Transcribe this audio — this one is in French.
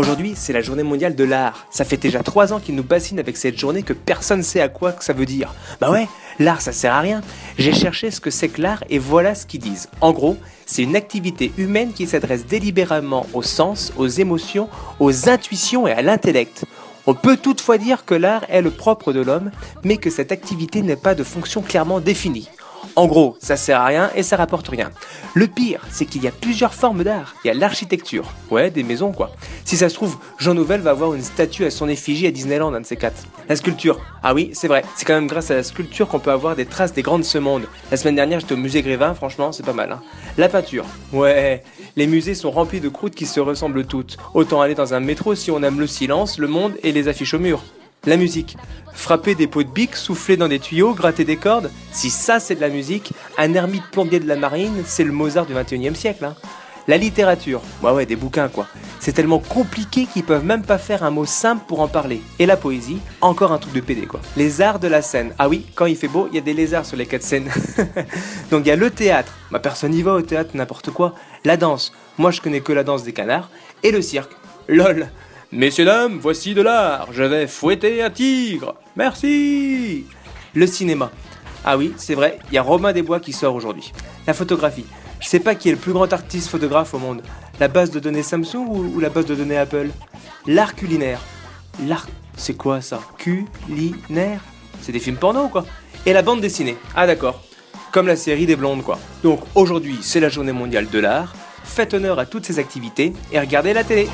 Aujourd'hui, c'est la journée mondiale de l'art. Ça fait déjà trois ans qu'ils nous bassinent avec cette journée que personne sait à quoi ça veut dire. Bah ouais, l'art ça sert à rien. J'ai cherché ce que c'est que l'art et voilà ce qu'ils disent. En gros, c'est une activité humaine qui s'adresse délibérément aux sens, aux émotions, aux intuitions et à l'intellect. On peut toutefois dire que l'art est le propre de l'homme, mais que cette activité n'est pas de fonction clairement définie. En gros, ça sert à rien et ça rapporte rien. Le pire, c'est qu'il y a plusieurs formes d'art. Il y a l'architecture, ouais, des maisons quoi. Si ça se trouve, Jean Nouvel va avoir une statue à son effigie à Disneyland, un de ces quatre. La sculpture, ah oui, c'est vrai, c'est quand même grâce à la sculpture qu'on peut avoir des traces des grandes de. La semaine dernière, j'étais au musée Grévin, franchement, c'est pas mal. Hein. La peinture, ouais, les musées sont remplis de croûtes qui se ressemblent toutes. Autant aller dans un métro si on aime le silence, le monde et les affiches au mur. La musique. Frapper des pots de bic, souffler dans des tuyaux, gratter des cordes. Si ça c'est de la musique, un ermite plombier de la marine, c'est le Mozart du 21e siècle. Hein. La littérature. Ouais ouais, des bouquins quoi. C'est tellement compliqué qu'ils peuvent même pas faire un mot simple pour en parler. Et la poésie, encore un truc de PD quoi. Les arts de la scène. Ah oui, quand il fait beau, il y a des lézards sur les quatre scènes. Donc il y a le théâtre. Ma personne y va au théâtre, n'importe quoi. La danse. Moi je connais que la danse des canards. Et le cirque. LOL. Messieurs, dames, voici de l'art. Je vais fouetter un tigre. Merci. Le cinéma. Ah oui, c'est vrai, il y a Romain Desbois qui sort aujourd'hui. La photographie. Je sais pas qui est le plus grand artiste photographe au monde. La base de données Samsung ou, la base de données Apple? L'art culinaire. L'art, c'est quoi ça? Culinaire? C'est des films porno quoi Et la bande dessinée. Ah d'accord. Comme la série des blondes quoi. Donc aujourd'hui, c'est la journée mondiale de l'art. Faites honneur à toutes ces activités et regardez la télé.